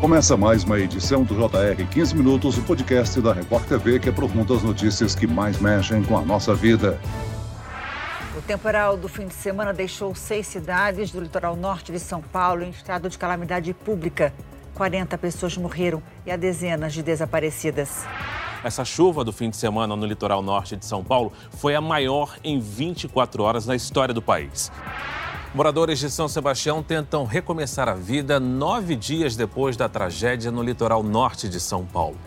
Começa mais uma edição do JR 15 Minutos, o podcast da Record TV que aprofunda as notícias que mais mexem com a nossa vida. O temporal do fim de semana deixou seis cidades do litoral norte de São Paulo em estado de calamidade pública. 40 pessoas morreram e há dezenas de desaparecidas. Essa chuva do fim de semana no litoral norte de São Paulo foi a maior em 24 horas na história do país. Moradores de São Sebastião tentam recomeçar a vida nove dias depois da tragédia no litoral norte de São Paulo.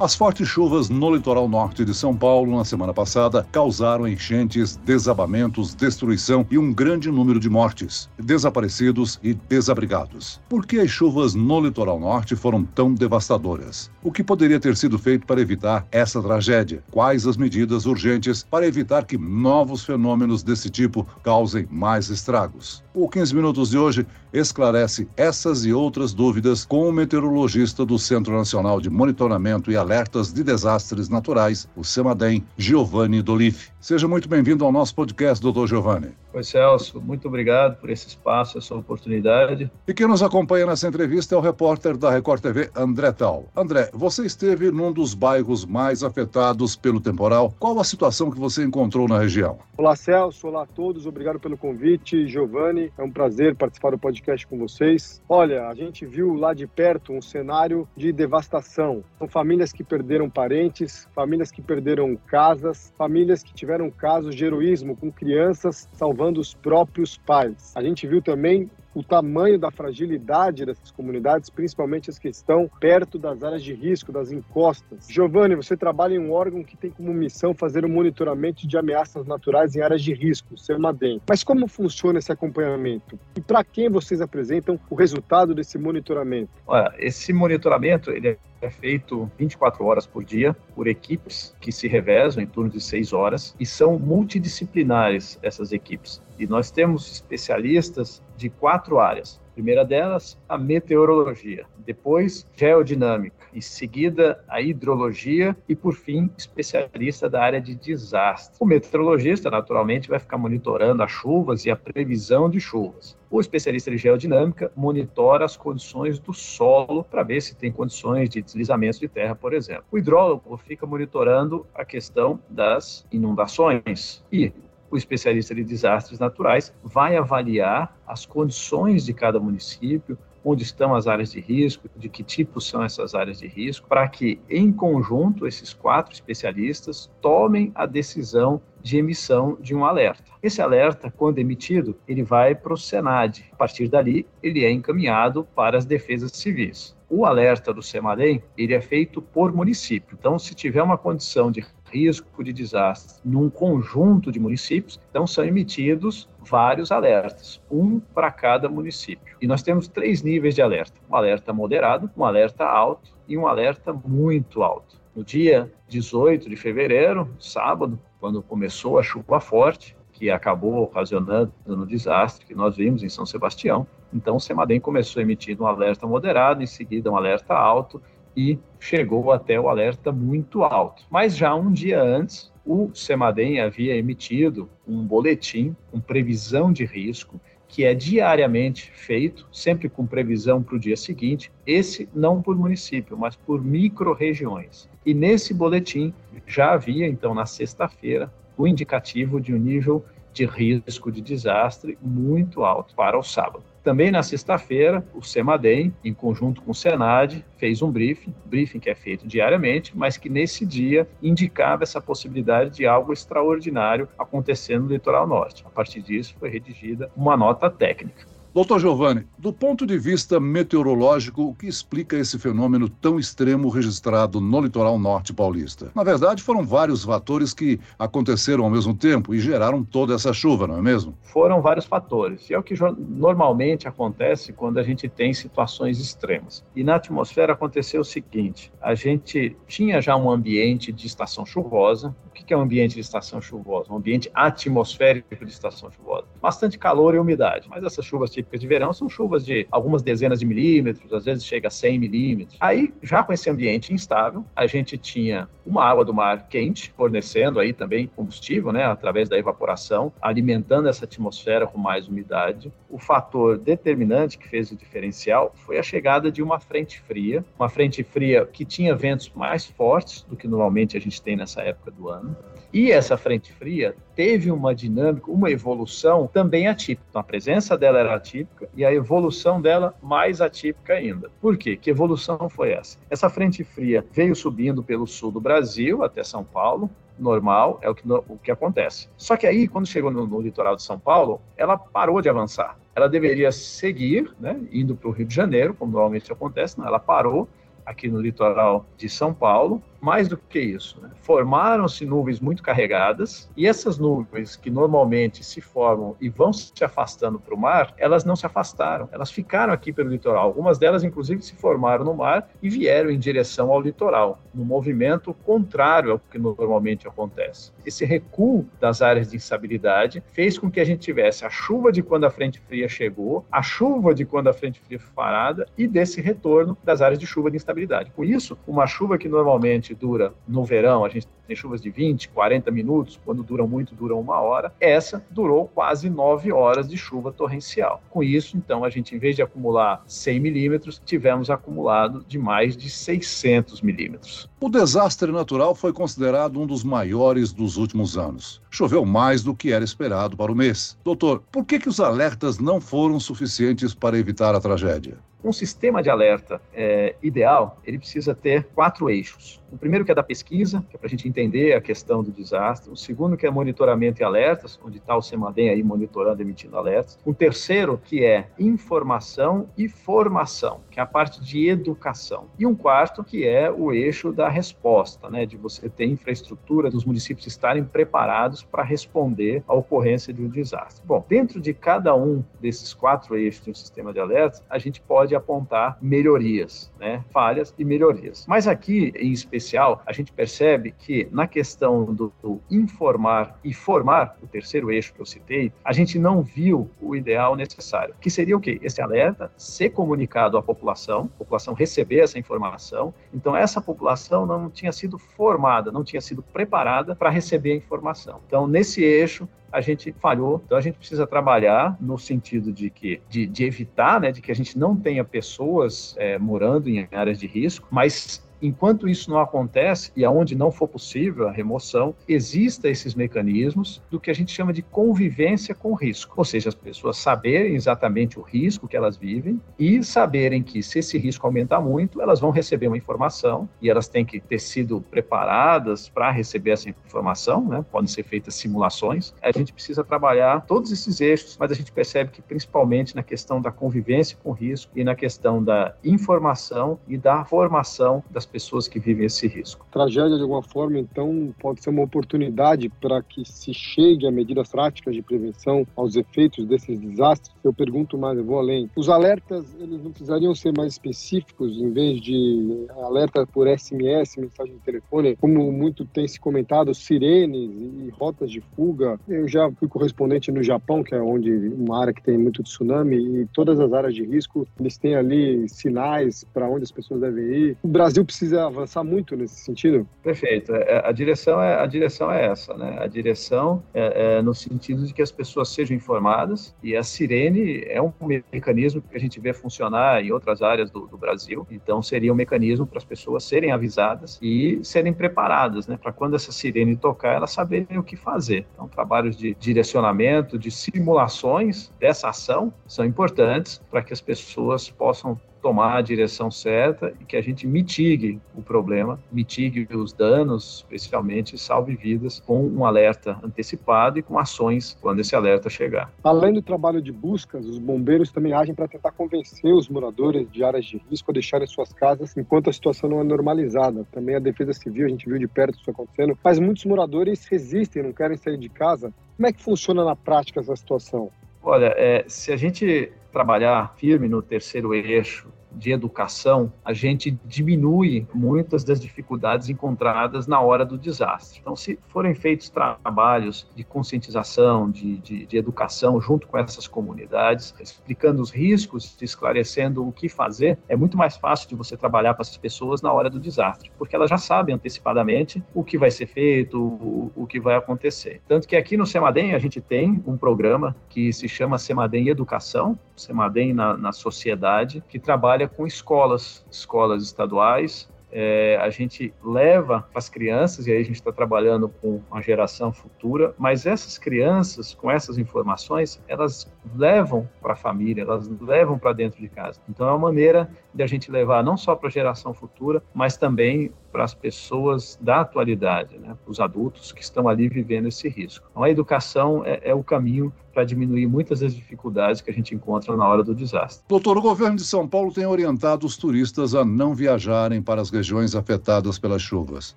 As fortes chuvas no litoral norte de São Paulo na semana passada causaram enchentes, desabamentos, destruição e um grande número de mortes, desaparecidos e desabrigados. Por que as chuvas no litoral norte foram tão devastadoras? O que poderia ter sido feito para evitar essa tragédia? Quais as medidas urgentes para evitar que novos fenômenos desse tipo causem mais estragos? O 15 Minutos de hoje esclarece essas e outras dúvidas com o meteorologista do Centro Nacional de Monitoramento e Alertas de Desastres Naturais, o CEMADEM, Giovanni Dolif. Seja muito bem-vindo ao nosso podcast, doutor Giovanni. Oi, Celso. Muito obrigado por esse espaço, essa oportunidade. E quem nos acompanha nessa entrevista é o repórter da Record TV, André Tal. André, você esteve num dos bairros mais afetados pelo temporal. Qual a situação que você encontrou na região? Olá, Celso. Olá a todos. Obrigado pelo convite. Giovanni, é um prazer participar do podcast com vocês. Olha, a gente viu lá de perto um cenário de devastação. São famílias que perderam parentes, famílias que perderam casas, famílias que tiveram casos de heroísmo com crianças salvando salvando os próprios pais. A gente viu também o tamanho da fragilidade dessas comunidades, principalmente as que estão perto das áreas de risco, das encostas. Giovanni, você trabalha em um órgão que tem como missão fazer o monitoramento de ameaças naturais em áreas de risco, o CEMADEM. Mas como funciona esse acompanhamento? E para quem vocês apresentam o resultado desse monitoramento? Olha, esse monitoramento ele é feito 24 horas por dia por equipes que se revezam em turno de 6 horas e são multidisciplinares essas equipes. E nós temos especialistas de quatro áreas. A primeira delas, a meteorologia, depois geodinâmica, em seguida a hidrologia e por fim especialista da área de desastre. O meteorologista naturalmente vai ficar monitorando as chuvas e a previsão de chuvas. O especialista de geodinâmica monitora as condições do solo para ver se tem condições de deslizamento de terra, por exemplo. O hidrólogo fica monitorando a questão das inundações e o especialista de desastres naturais vai avaliar as condições de cada município, onde estão as áreas de risco, de que tipo são essas áreas de risco, para que, em conjunto, esses quatro especialistas tomem a decisão de emissão de um alerta. Esse alerta, quando emitido, ele vai para o Senad. A partir dali, ele é encaminhado para as defesas civis. O alerta do SEMADEM, ele é feito por município. Então, se tiver uma condição de risco de desastre num conjunto de municípios, então são emitidos vários alertas, um para cada município. E nós temos três níveis de alerta: um alerta moderado, um alerta alto e um alerta muito alto. No dia 18 de fevereiro, sábado, quando começou a chuva forte, que acabou ocasionando no desastre que nós vimos em São Sebastião, então o Semadem começou emitindo um alerta moderado, em seguida um alerta alto e chegou até o alerta muito alto. Mas já um dia antes, o Semadem havia emitido um boletim com previsão de risco que é diariamente feito, sempre com previsão para o dia seguinte, esse não por município, mas por micro-regiões. E nesse boletim já havia, então, na sexta-feira, o indicativo de um nível de risco de desastre muito alto para o sábado. Também na sexta-feira, o CEMADEM, em conjunto com o SENAD, fez um briefing, briefing que é feito diariamente, mas que nesse dia indicava essa possibilidade de algo extraordinário acontecendo no litoral norte. A partir disso, foi redigida uma nota técnica. Doutor Giovanni, do ponto de vista meteorológico, o que explica esse fenômeno tão extremo registrado no litoral norte paulista? Na verdade, foram vários fatores que aconteceram ao mesmo tempo e geraram toda essa chuva, não é mesmo? Foram vários fatores. E é o que normalmente acontece quando a gente tem situações extremas. E na atmosfera aconteceu o seguinte: a gente tinha já um ambiente de estação chuvosa. O que é um ambiente de estação chuvosa? Um ambiente atmosférico de estação chuvosa. Bastante calor e umidade, mas essas chuvas típicas de verão são chuvas de algumas dezenas de milímetros, às vezes chega a 100 milímetros. Aí, já com esse ambiente instável, a gente tinha uma água do mar quente, fornecendo aí também combustível, né, através da evaporação, alimentando essa atmosfera com mais umidade. O fator determinante que fez o diferencial foi a chegada de uma frente fria, uma frente fria que tinha ventos mais fortes do que normalmente a gente tem nessa época do ano. E essa frente fria teve uma dinâmica, uma evolução também atípica. Então, a presença dela era atípica e a evolução dela mais atípica ainda. Por quê? Que evolução foi essa? Essa frente fria veio subindo pelo sul do Brasil até São Paulo, normal, é o que, o que acontece. Só que aí, quando chegou no, no litoral de São Paulo, ela parou de avançar. Ela deveria seguir, né, indo para o Rio de Janeiro, como normalmente acontece, não, ela parou aqui no litoral de São Paulo, mais do que isso, né? formaram-se nuvens muito carregadas e essas nuvens que normalmente se formam e vão se afastando para o mar, elas não se afastaram, elas ficaram aqui pelo litoral. Algumas delas, inclusive, se formaram no mar e vieram em direção ao litoral, no movimento contrário ao que normalmente acontece. Esse recuo das áreas de instabilidade fez com que a gente tivesse a chuva de quando a frente fria chegou, a chuva de quando a frente fria foi parada e desse retorno das áreas de chuva de instabilidade. Com isso, uma chuva que normalmente dura no verão, a gente tem chuvas de 20, 40 minutos, quando duram muito, duram uma hora. Essa durou quase 9 horas de chuva torrencial. Com isso, então, a gente, em vez de acumular 100 milímetros, tivemos acumulado de mais de 600 milímetros. O desastre natural foi considerado um dos maiores dos últimos anos. Choveu mais do que era esperado para o mês. Doutor, por que, que os alertas não foram suficientes para evitar a tragédia? Um sistema de alerta é, ideal, ele precisa ter quatro eixos. O primeiro que é da pesquisa, que é para a gente entender a questão do desastre. O segundo que é monitoramento e alertas, onde está o CEMADEM aí monitorando, emitindo alertas. O terceiro que é informação e formação, que é a parte de educação. E um quarto que é o eixo da resposta, né, de você ter infraestrutura, dos municípios estarem preparados para responder à ocorrência de um desastre. Bom, dentro de cada um desses quatro eixos de um sistema de alertas, a gente pode apontar melhorias, né, falhas e melhorias. Mas aqui, em especial, a gente percebe que na questão do, do, informar e formar, o terceiro eixo que eu citei, a gente não viu o ideal necessário, que seria o quê? Esse alerta ser comunicado à população, a população receber essa informação, então essa população não tinha sido formada, não tinha sido preparada para receber a informação. Então, nesse eixo, a gente falhou. Então a gente precisa trabalhar no sentido de que de, de evitar, né, de que a gente não tenha pessoas é, morando em áreas de risco, mas Enquanto isso não acontece e aonde não for possível a remoção, exista esses mecanismos do que a gente chama de convivência com risco, ou seja, as pessoas saberem exatamente o risco que elas vivem e saberem que se esse risco aumentar muito, elas vão receber uma informação e elas têm que ter sido preparadas para receber essa informação, né? Podem ser feitas simulações. A gente precisa trabalhar todos esses eixos, mas a gente percebe que principalmente na questão da convivência com risco e na questão da informação e da formação das pessoas que vivem esse risco. Tragédia, de alguma forma, então, pode ser uma oportunidade para que se chegue a medidas práticas de prevenção aos efeitos desses desastres. Eu pergunto mais, eu vou além. Os alertas, eles não precisariam ser mais específicos, em vez de alerta por SMS, mensagem de telefone, como muito tem se comentado, sirenes e rotas de fuga. Eu já fui correspondente no Japão, que é onde uma área que tem muito tsunami, e todas as áreas de risco, eles têm ali sinais para onde as pessoas devem ir. O Brasil precisa precisa avançar muito nesse sentido? Perfeito. É, a direção é, a direção é essa, né? A direção é, é no sentido de que as pessoas sejam informadas e a sirene é um mecanismo que a gente vê funcionar em outras áreas do, do Brasil. Então, seria um mecanismo para as pessoas serem avisadas e serem preparadas, né? Para quando essa sirene tocar, elas saberem o que fazer. Então, trabalhos de direcionamento, de simulações dessa ação são importantes para que as pessoas possam tomar a direção certa e que a gente mitigue o problema, mitigue os danos, especialmente salve vidas, com um alerta antecipado e com ações quando esse alerta chegar. Além do trabalho de buscas, os bombeiros também agem para tentar convencer os moradores de áreas de risco a deixarem suas casas enquanto a situação não é normalizada. Também a Defesa Civil, a gente viu de perto isso acontecendo, mas muitos moradores resistem, não querem sair de casa. Como é que funciona na prática essa situação? Olha, é, se a gente trabalhar firme no terceiro eixo de educação, a gente diminui muitas das dificuldades encontradas na hora do desastre. Então, se forem feitos trabalhos de conscientização, de, de, de educação junto com essas comunidades, explicando os riscos, esclarecendo o que fazer, é muito mais fácil de você trabalhar para as pessoas na hora do desastre, porque elas já sabem antecipadamente o que vai ser feito, o, o que vai acontecer. Tanto que aqui no Semadem a gente tem um programa que se chama Semadem Educação, Semadem na, na sociedade, que trabalha com escolas, escolas estaduais, é, a gente leva para as crianças, e aí a gente está trabalhando com a geração futura, mas essas crianças, com essas informações, elas levam para a família, elas levam para dentro de casa. Então é uma maneira de a gente levar não só para a geração futura, mas também para as pessoas da atualidade, né, os adultos que estão ali vivendo esse risco. Então, a educação é, é o caminho para diminuir muitas das dificuldades que a gente encontra na hora do desastre. Doutor, o governo de São Paulo tem orientado os turistas a não viajarem para as regiões afetadas pelas chuvas.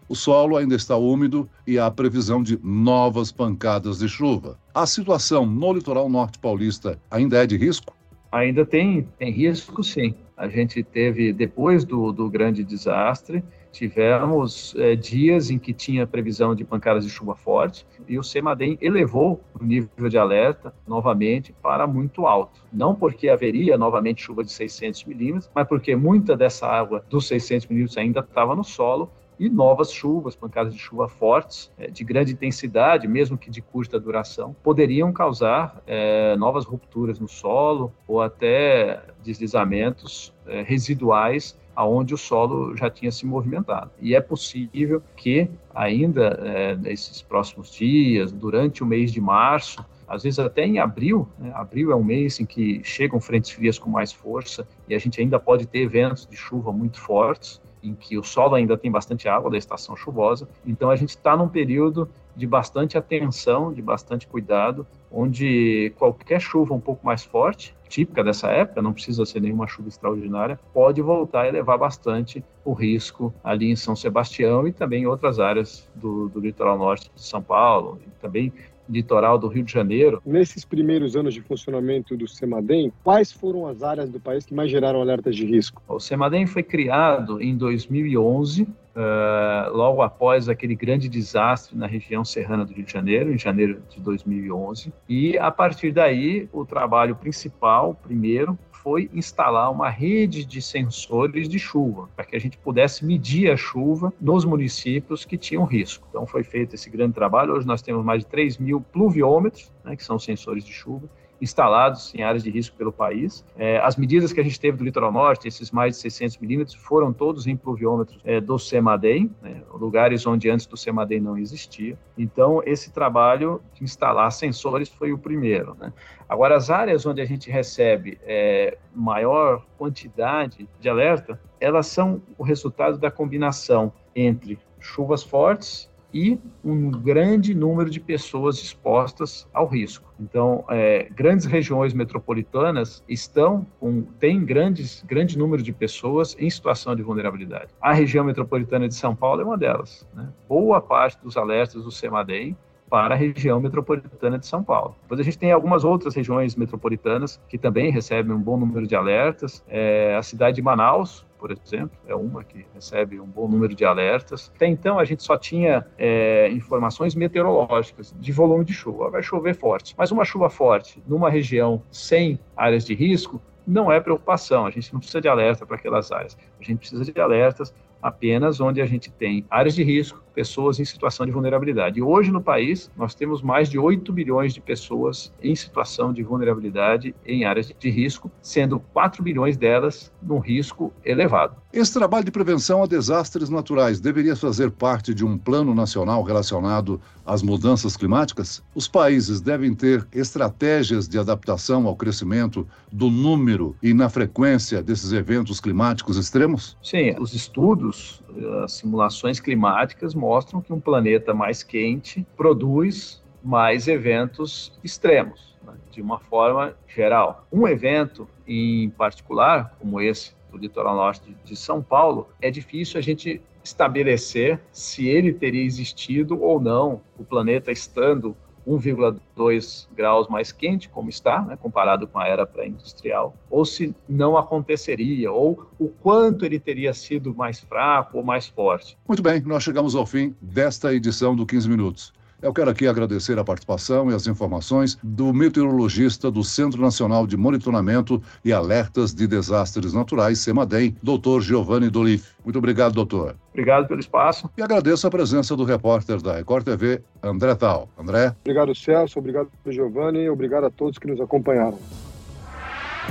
O solo ainda está úmido e há previsão de novas pancadas de chuva. A situação no litoral norte paulista ainda é de risco? Ainda tem, tem risco, sim. A gente teve, depois do, do grande desastre, tivemos é, dias em que tinha previsão de pancadas de chuva forte e o CEMADEM elevou o nível de alerta novamente para muito alto. Não porque haveria novamente chuva de 600 milímetros, mas porque muita dessa água dos 600 milímetros ainda estava no solo e novas chuvas, pancadas de chuva fortes, é, de grande intensidade, mesmo que de curta duração, poderiam causar é, novas rupturas no solo ou até deslizamentos é, residuais aonde o solo já tinha se movimentado. E é possível que ainda é, nesses próximos dias, durante o mês de março, às vezes até em abril, né? abril é um mês em que chegam frentes frias com mais força e a gente ainda pode ter eventos de chuva muito fortes, em que o solo ainda tem bastante água da estação chuvosa. Então a gente está num período de bastante atenção, de bastante cuidado, onde qualquer chuva um pouco mais forte, típica dessa época, não precisa ser nenhuma chuva extraordinária, pode voltar a elevar bastante o risco ali em São Sebastião e também em outras áreas do, do litoral norte de São Paulo, e também litoral do Rio de Janeiro. Nesses primeiros anos de funcionamento do CEMADEM, quais foram as áreas do país que mais geraram alertas de risco? O CEMADEM foi criado em 2011, Uh, logo após aquele grande desastre na região serrana do Rio de Janeiro, em janeiro de 2011. E a partir daí, o trabalho principal, primeiro, foi instalar uma rede de sensores de chuva, para que a gente pudesse medir a chuva nos municípios que tinham risco. Então foi feito esse grande trabalho. Hoje nós temos mais de 3 mil pluviômetros, né, que são sensores de chuva, instalados em áreas de risco pelo país. É, as medidas que a gente teve do litoral norte, esses mais de 600 milímetros, foram todos em pluviômetros é, do CEMADEM, né, lugares onde antes do CEMADEM não existia. Então, esse trabalho de instalar sensores foi o primeiro. Né? Agora, as áreas onde a gente recebe é, maior quantidade de alerta, elas são o resultado da combinação entre chuvas fortes e um grande número de pessoas expostas ao risco. Então, é, grandes regiões metropolitanas estão com tem grandes grande número de pessoas em situação de vulnerabilidade. A região metropolitana de São Paulo é uma delas. Né? Boa parte dos alertas do CEMADEM para a região metropolitana de São Paulo. Depois a gente tem algumas outras regiões metropolitanas que também recebem um bom número de alertas. É, a cidade de Manaus, por exemplo, é uma que recebe um bom número de alertas. Até então, a gente só tinha é, informações meteorológicas de volume de chuva. Vai chover forte, mas uma chuva forte numa região sem áreas de risco não é preocupação. A gente não precisa de alerta para aquelas áreas. A gente precisa de alertas apenas onde a gente tem áreas de risco, pessoas em situação de vulnerabilidade. E hoje no país, nós temos mais de 8 bilhões de pessoas em situação de vulnerabilidade em áreas de risco, sendo 4 bilhões delas num risco elevado. Esse trabalho de prevenção a desastres naturais deveria fazer parte de um plano nacional relacionado às mudanças climáticas? Os países devem ter estratégias de adaptação ao crescimento do número e na frequência desses eventos climáticos extremos? Sim, os estudos, as simulações climáticas mostram que um planeta mais quente produz mais eventos extremos, né, de uma forma geral. Um evento em particular, como esse do litoral norte de São Paulo, é difícil a gente estabelecer se ele teria existido ou não, o planeta estando 1,2 graus mais quente, como está, né, comparado com a era pré-industrial, ou se não aconteceria, ou o quanto ele teria sido mais fraco ou mais forte. Muito bem, nós chegamos ao fim desta edição do 15 Minutos. Eu quero aqui agradecer a participação e as informações do meteorologista do Centro Nacional de Monitoramento e Alertas de Desastres Naturais, CEMADEM, doutor Giovanni Dolif. Muito obrigado, doutor. Obrigado pelo espaço. E agradeço a presença do repórter da Record TV, André Tal. André? Obrigado, Celso. Obrigado, Giovanni. Obrigado a todos que nos acompanharam.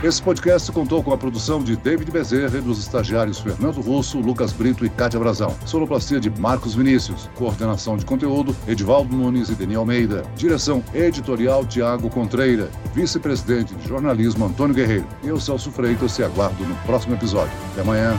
Esse podcast contou com a produção de David Bezerra e dos estagiários Fernando Russo, Lucas Brito e Cátia Brazão. Sonoplastia de Marcos Vinícius. Coordenação de conteúdo, Edivaldo Nunes e Deni Almeida. Direção editorial, Tiago Contreira. Vice-presidente de jornalismo, Antônio Guerreiro. Eu, Celso Freitas, te aguardo no próximo episódio. Até amanhã.